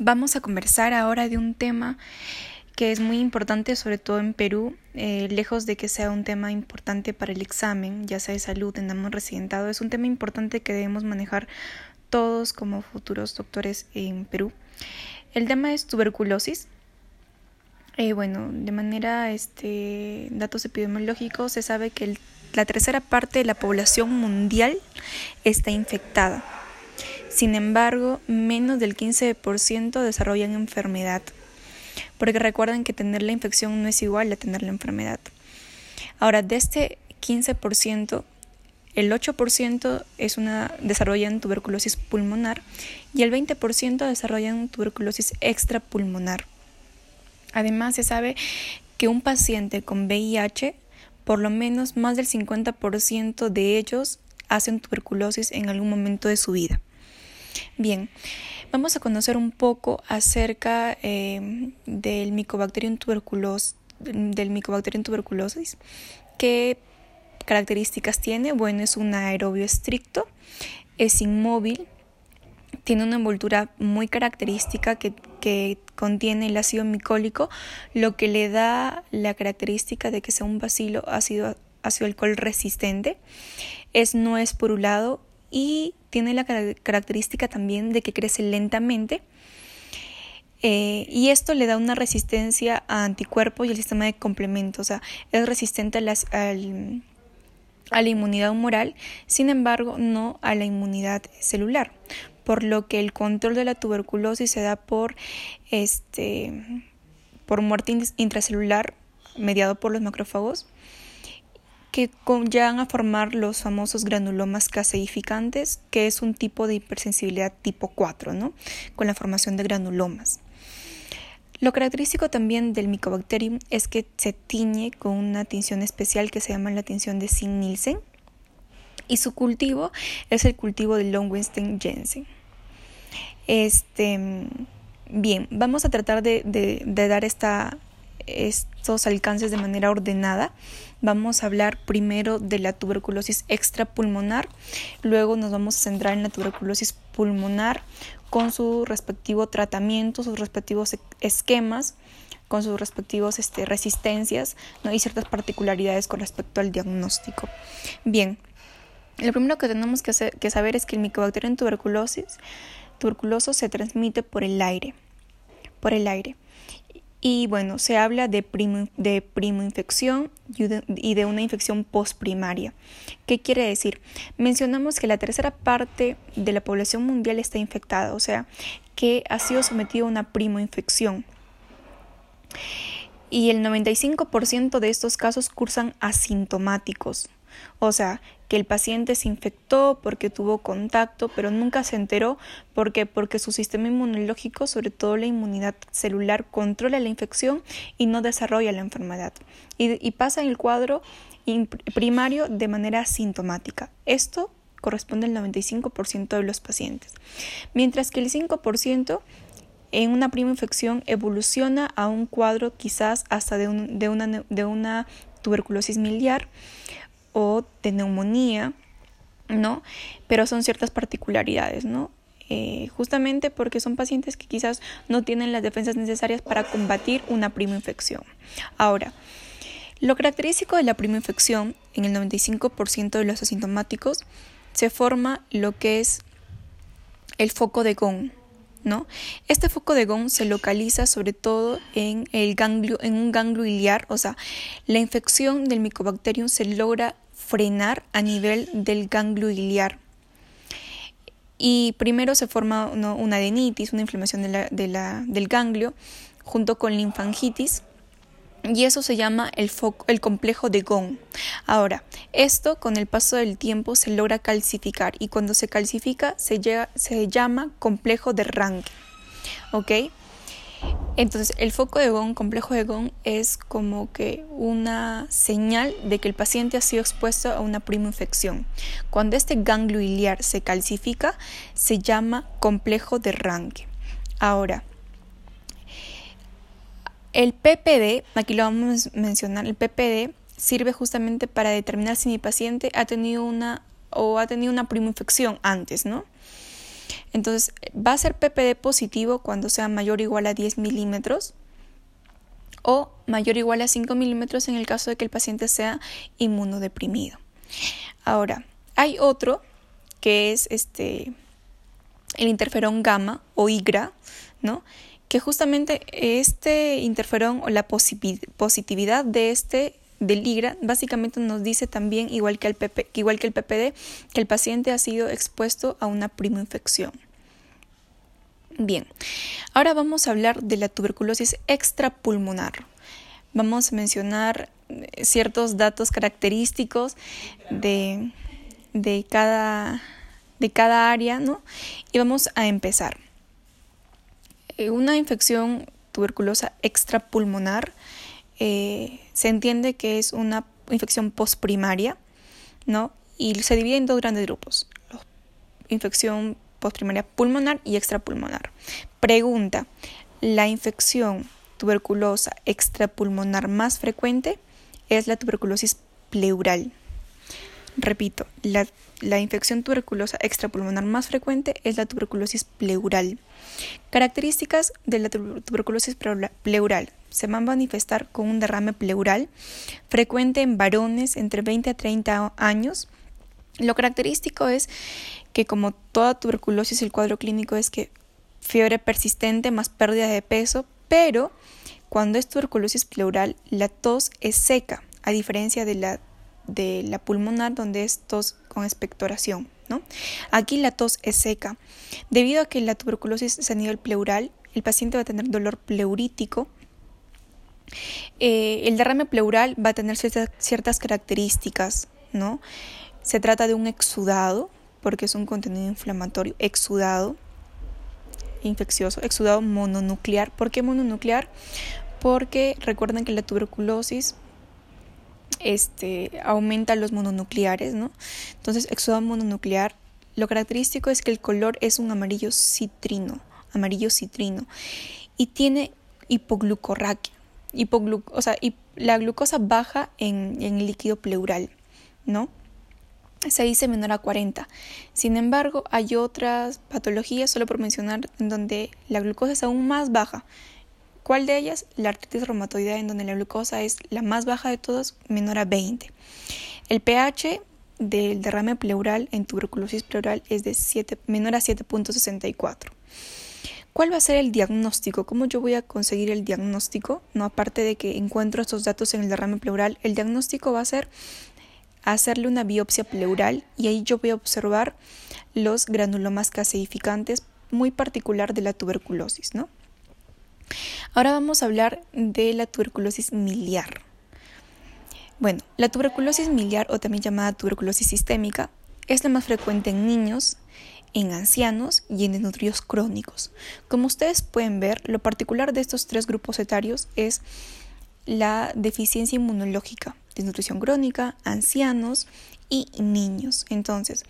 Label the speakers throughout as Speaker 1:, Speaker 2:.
Speaker 1: Vamos a conversar ahora de un tema que es muy importante, sobre todo en Perú, eh, lejos de que sea un tema importante para el examen, ya sea de salud, en residentado, es un tema importante que debemos manejar todos como futuros doctores en Perú. El tema es tuberculosis. Eh, bueno, de manera, este, datos epidemiológicos, se sabe que la tercera parte de la población mundial está infectada. Sin embargo, menos del 15% desarrollan enfermedad. Porque recuerden que tener la infección no es igual a tener la enfermedad. Ahora, de este 15%, el 8% es una, desarrollan tuberculosis pulmonar y el 20% desarrollan tuberculosis extrapulmonar. Además, se sabe que un paciente con VIH, por lo menos más del 50% de ellos hacen tuberculosis en algún momento de su vida. Bien, vamos a conocer un poco acerca eh, del Mycobacterium tuberculosis, del tuberculosis, qué características tiene. Bueno, es un aerobio estricto, es inmóvil, tiene una envoltura muy característica que, que, contiene el ácido micólico, lo que le da la característica de que sea un bacilo ácido, ácido alcohol resistente. Es no es porulado y tiene la característica también de que crece lentamente. Eh, y esto le da una resistencia a anticuerpos y al sistema de complemento, o sea, es resistente a, las, al, a la inmunidad humoral, sin embargo, no a la inmunidad celular, por lo que el control de la tuberculosis se da por, este, por muerte intracelular mediado por los macrófagos que llegan a formar los famosos granulomas caseificantes, que es un tipo de hipersensibilidad tipo 4, ¿no? con la formación de granulomas. Lo característico también del Mycobacterium es que se tiñe con una tinción especial que se llama la tinción de Singh-Nielsen y su cultivo es el cultivo de Longwenstein Jensen. Este, bien, vamos a tratar de, dar estos alcances de manera ordenada. Vamos a hablar primero de la tuberculosis extrapulmonar, luego nos vamos a centrar en la tuberculosis pulmonar con su respectivo tratamiento, sus respectivos e-, esquemas, con sus respectivos este, resistencias ¿no? y ciertas particularidades con respecto al diagnóstico. Bien, lo primero que tenemos que, que saber es que el micobacterio en tuberculosis tuberculoso se transmite por el aire, por el aire. Y bueno, se habla de, primo, de primoinfección y de, una infección postprimaria. ¿Qué quiere decir? Mencionamos que la tercera parte de la población mundial está infectada, o sea, que ha sido sometido a una primoinfección. Y el 95% de estos casos cursan asintomáticos, o sea, que el paciente se infectó porque tuvo contacto, pero nunca se enteró. Porque porque su sistema inmunológico, sobre todo la inmunidad celular, controla la infección y no desarrolla la enfermedad. Y, y pasa en el cuadro primario de manera sintomática. Esto corresponde al 95% de los pacientes, mientras que el 5% en una prima infección evoluciona a un cuadro quizás hasta de una tuberculosis miliar o de neumonía, ¿no? Pero son ciertas particularidades, ¿no? Eh, justamente porque son pacientes que quizás no tienen las defensas necesarias para combatir una prima infección. Ahora, lo característico de la prima infección en el 95% de los asintomáticos se forma lo que es el foco de Gong, ¿no? Este foco de Gong se localiza sobre todo en el ganglio, en un ganglio iliar, o sea, la infección del Mycobacterium se logra frenar a nivel del ganglio iliar. Y primero se forma una adenitis, una inflamación del ganglio, junto con linfangitis, y eso se llama el, el, complejo de Gong. Ahora, esto con el paso del tiempo se logra calcificar y cuando se calcifica se, se llama complejo de Ranke. ¿Ok? Entonces, el foco de Gong, complejo de Gong, es como que una señal de que el paciente ha sido expuesto a una prima infección. Cuando este ganglio iliar se calcifica, se llama complejo de Ranke. Ahora, el PPD, aquí lo vamos a mencionar, el PPD sirve justamente para determinar si mi paciente ha tenido una o ha tenido una prima infección antes, ¿no? Entonces, va a ser PPD positivo cuando sea mayor o igual a 10 milímetros o mayor o igual a 5 milímetros en el caso de que el paciente sea inmunodeprimido. Ahora, hay otro que es este el interferón gamma o IGRA, ¿no? Que justamente este interferón o la positividad de este del IGRA básicamente nos dice también, igual que, el igual que el PPD, que el paciente ha sido expuesto a una primoinfección. Bien, ahora vamos a hablar de la tuberculosis extrapulmonar. Vamos a mencionar eh, ciertos datos característicos de, de, cada, de cada área, ¿no? Y vamos a empezar. Eh, una infección tuberculosa extrapulmonar eh, se entiende que es una infección postprimaria, ¿no? Y se divide en dos grandes grupos, infección postprimaria pulmonar y extrapulmonar. Pregunta, ¿la infección tuberculosa extrapulmonar más frecuente es la tuberculosis pleural? Repito, la, infección tuberculosa extrapulmonar más frecuente es la tuberculosis pleural. Características de la tuberculosis pleural se van a manifestar con un derrame pleural frecuente en varones entre 20 a 30 años. Lo característico es que como toda tuberculosis el cuadro clínico es que fiebre persistente más pérdida de peso, pero cuando es tuberculosis pleural la tos es seca, a diferencia de la, de la pulmonar donde es tos con expectoración. ¿no? Aquí la tos es seca. Debido a que la tuberculosis es a nivel pleural, el paciente va a tener dolor pleurítico, eh, el derrame pleural va a tener ciertas, características, ¿no? Se trata de un exudado, porque es un contenido inflamatorio, exudado, infeccioso, exudado mononuclear. ¿Por qué mononuclear? Porque recuerden que la tuberculosis este, aumenta los mononucleares, ¿no? Entonces, exudado mononuclear, lo característico es que el color es un amarillo citrino, amarillo citrino, y tiene hipoglucorraquia o sea, la glucosa baja en, el líquido pleural, ¿no? se dice menor a 40. Sin embargo, hay otras patologías, solo por mencionar, en donde la glucosa es aún más baja. ¿Cuál de ellas? La artritis reumatoidea, en donde la glucosa es la más baja de todas, menor a 20. El pH del derrame pleural en tuberculosis pleural es de 7, menor a 7.64. ¿Cuál va a ser el diagnóstico? ¿Cómo yo voy a conseguir el diagnóstico? No, aparte de que encuentro estos datos en el derrame pleural, el diagnóstico va a ser hacerle una biopsia pleural y ahí yo voy a observar los granulomas caseificantes muy particular de la tuberculosis, ¿no? Ahora vamos a hablar de la tuberculosis miliar. Bueno, la tuberculosis miliar o también llamada tuberculosis sistémica es la más frecuente en niños, en ancianos y en desnutridos crónicos. Como ustedes pueden ver, lo particular de estos tres grupos etarios es la deficiencia inmunológica, desnutrición crónica, ancianos y niños. Entonces,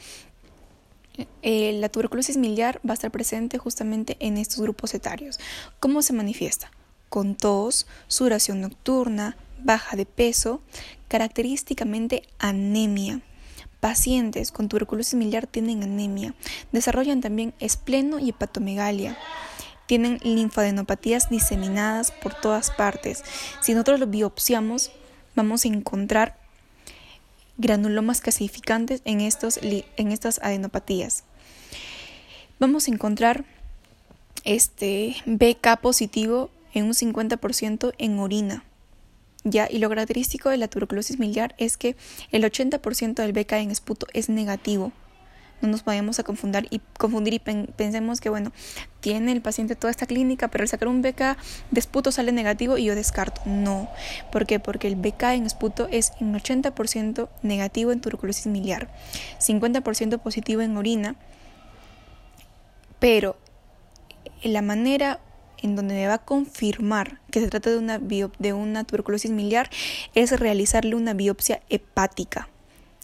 Speaker 1: eh, la tuberculosis miliar va a estar presente justamente en estos grupos etarios. ¿Cómo se manifiesta? Con tos, sudoración nocturna, baja de peso, característicamente anemia. Pacientes con tuberculosis miliar tienen anemia, desarrollan también espleno y hepatomegalia. Tienen linfadenopatías diseminadas por todas partes. Si nosotros lo biopsiamos, vamos a encontrar granulomas calcificantes en, estos, en estas adenopatías. Vamos a encontrar este BK positivo en un 50% en orina. ¿ya? Y lo característico de la tuberculosis miliar es que el 80% del BK en esputo es negativo. No nos vayamos a confundir y, confundir y pensemos que, bueno, tiene el paciente toda esta clínica, pero al sacar un BK de esputo sale negativo y yo descarto. No. ¿Por qué? Porque el BK en esputo es en 80% negativo en tuberculosis miliar, 50% positivo en orina, pero la manera en donde me va a confirmar que se trata de una, de una tuberculosis miliar es realizarle una biopsia hepática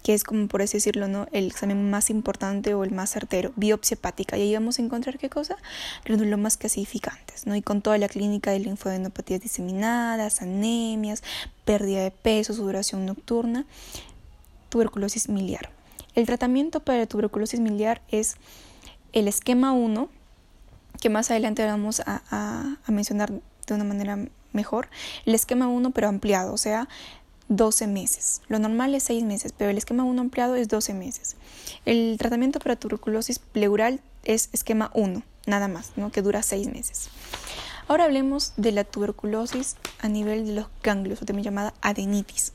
Speaker 1: que es como por así decirlo, ¿no? El examen más importante o el más certero, biopsia hepática. Y ahí vamos a encontrar qué cosa? Granulomas clasificantes, ¿no? Y con toda la clínica de linfadenopatías diseminadas, anemias, pérdida de peso, sudoración nocturna, tuberculosis miliar. El tratamiento para la tuberculosis miliar es el esquema 1, que más adelante vamos a, a mencionar de una manera mejor, el esquema 1 pero ampliado, o sea, 12 meses. Lo normal es 6 meses, pero el esquema 1 ampliado es 12 meses. El tratamiento para tuberculosis pleural es esquema 1, nada más, ¿no? que dura 6 meses. Ahora hablemos de la tuberculosis a nivel de los ganglios, o también llamada adenitis.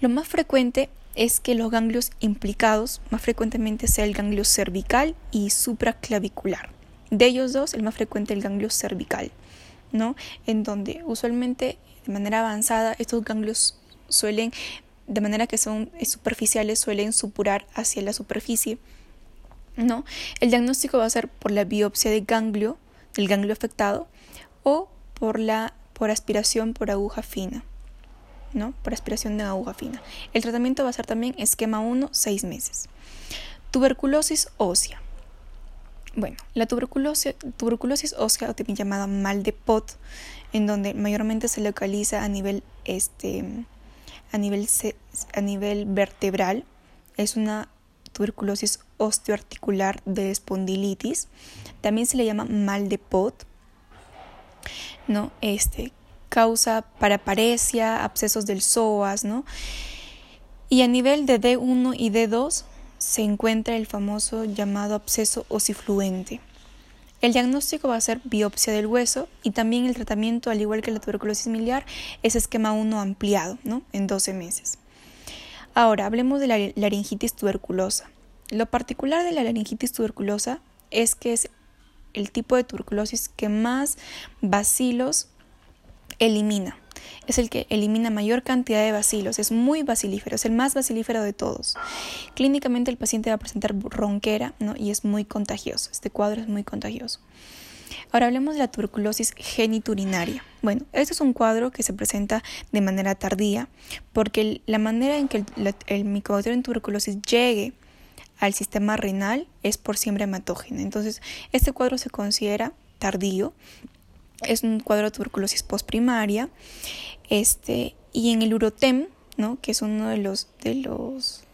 Speaker 1: Lo más frecuente es que los ganglios implicados más frecuentemente sea el ganglio cervical y supraclavicular. De ellos dos, el más frecuente es el ganglio cervical, ¿no? En donde usualmente de manera avanzada estos ganglios suelen, de manera que son superficiales, suelen supurar hacia la superficie. ¿no? El diagnóstico va a ser por la biopsia de ganglio, del ganglio afectado, o por la por aspiración por aguja fina. ¿no? Por aspiración de aguja fina. El tratamiento va a ser también esquema 1, 6 meses. Tuberculosis ósea. Bueno, la tuberculosis, tuberculosis ósea, o también llamada mal de Pot, en donde mayormente se localiza a nivel este, a nivel, a nivel vertebral. Es una tuberculosis osteoarticular de espondilitis. También se le llama mal de Pot. ¿no? Este, causa paraparesia, abscesos del psoas, ¿no? Y a nivel de D1 y D2 se encuentra el famoso llamado absceso osifluente. El diagnóstico va a ser biopsia del hueso y también el tratamiento, al igual que la tuberculosis miliar, es esquema 1 ampliado, ¿no? En 12 meses. Ahora, hablemos de la laringitis tuberculosa. Lo particular de la laringitis tuberculosa es que es el tipo de tuberculosis que más bacilos elimina es el que elimina mayor cantidad de bacilos, es muy bacilífero, es el más bacilífero de todos. Clínicamente el paciente va a presentar ronquera ¿no? y es muy contagioso, este cuadro es muy contagioso. Ahora hablemos de la tuberculosis geniturinaria. Bueno, este es un cuadro que se presenta de manera tardía porque la manera en que el, el micobacterio en tuberculosis llegue al sistema renal es por siembra hematógena. Entonces, este cuadro se considera tardío es un cuadro de tuberculosis postprimaria. Este, y en el urotem, ¿no? que es uno de los, de los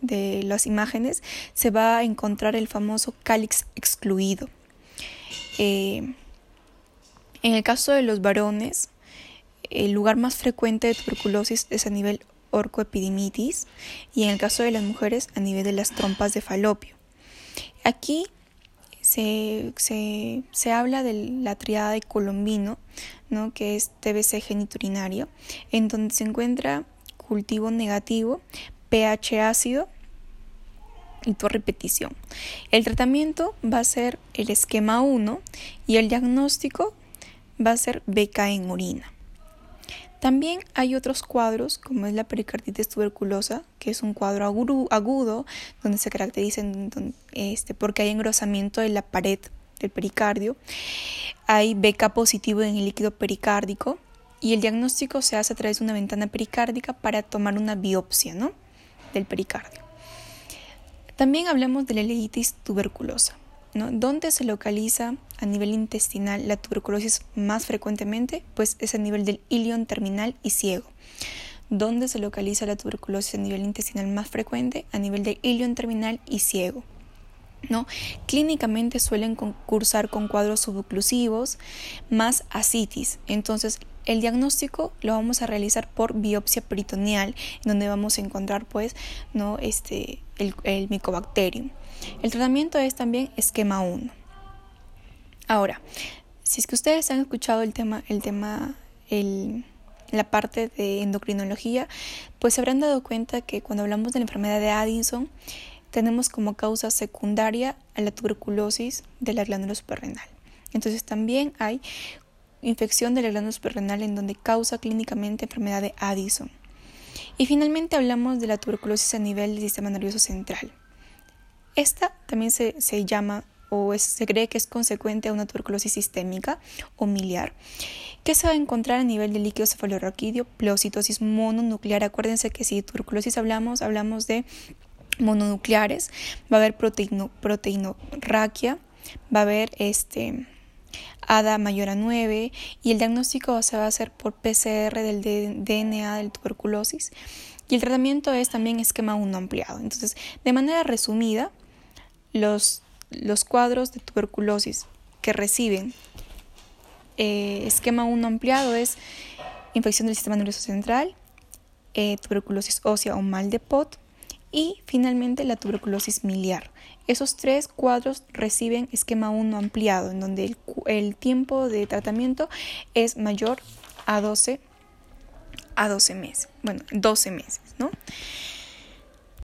Speaker 1: de las imágenes, se va a encontrar el famoso cálix excluido. Eh, en el caso de los varones, el lugar más frecuente de tuberculosis es a nivel orcoepidimitis y en el caso de las mujeres a nivel de las trompas de falopio. Aquí se, se, habla de la triada de Colombino, ¿no? que es TBC geniturinario, en donde se encuentra cultivo negativo, pH ácido y por repetición. El tratamiento va a ser el esquema 1 y el diagnóstico va a ser beca en orina. También hay otros cuadros, como es la pericarditis tuberculosa, que es un cuadro agudo, donde se caracteriza este, porque hay engrosamiento de la pared del pericardio. Hay beca positivo en el líquido pericárdico y el diagnóstico se hace a través de una ventana pericárdica para tomar una biopsia ¿no? del pericardio. También hablamos de la leitis tuberculosa. ¿Dónde se localiza a nivel intestinal la tuberculosis más frecuentemente? Pues es a nivel del ilion terminal y ciego. ¿Dónde se localiza la tuberculosis a nivel intestinal más frecuente? A nivel del ilion terminal y ciego. ¿No? Clínicamente suelen concursar con cuadros suboclusivos más ascitis. Entonces, el diagnóstico lo vamos a realizar por biopsia peritoneal, donde vamos a encontrar pues ¿no? este, el, el micobacterium. El tratamiento es también esquema 1. Ahora, si es que ustedes han escuchado el tema, el tema, la parte de endocrinología, pues se habrán dado cuenta que cuando hablamos de la enfermedad de Addison, tenemos como causa secundaria a la tuberculosis de la glándula suprarrenal. Entonces también hay infección de la glándula suprarrenal en donde causa clínicamente enfermedad de Addison. Y finalmente hablamos de la tuberculosis a nivel del sistema nervioso central. Esta también se, llama o se cree que es consecuente a una tuberculosis sistémica o miliar, que se va a encontrar a nivel de líquido cefalorraquídeo, pleocitosis mononuclear. Acuérdense que si de tuberculosis hablamos, hablamos de mononucleares, va a haber proteino, proteinorraquia, va a haber este ADA mayor a 9 y el diagnóstico se va a hacer por PCR del DNA del tuberculosis y el tratamiento es también esquema 1 ampliado. Entonces, de manera resumida, los los cuadros de tuberculosis que reciben eh, esquema 1 ampliado es infección del sistema nervioso central, eh, tuberculosis ósea o mal de Pot y finalmente la tuberculosis miliar. Esos tres cuadros reciben esquema 1 ampliado, en donde el, el, tiempo de tratamiento es mayor a 12, a 12 meses. Bueno, 12 meses, ¿no?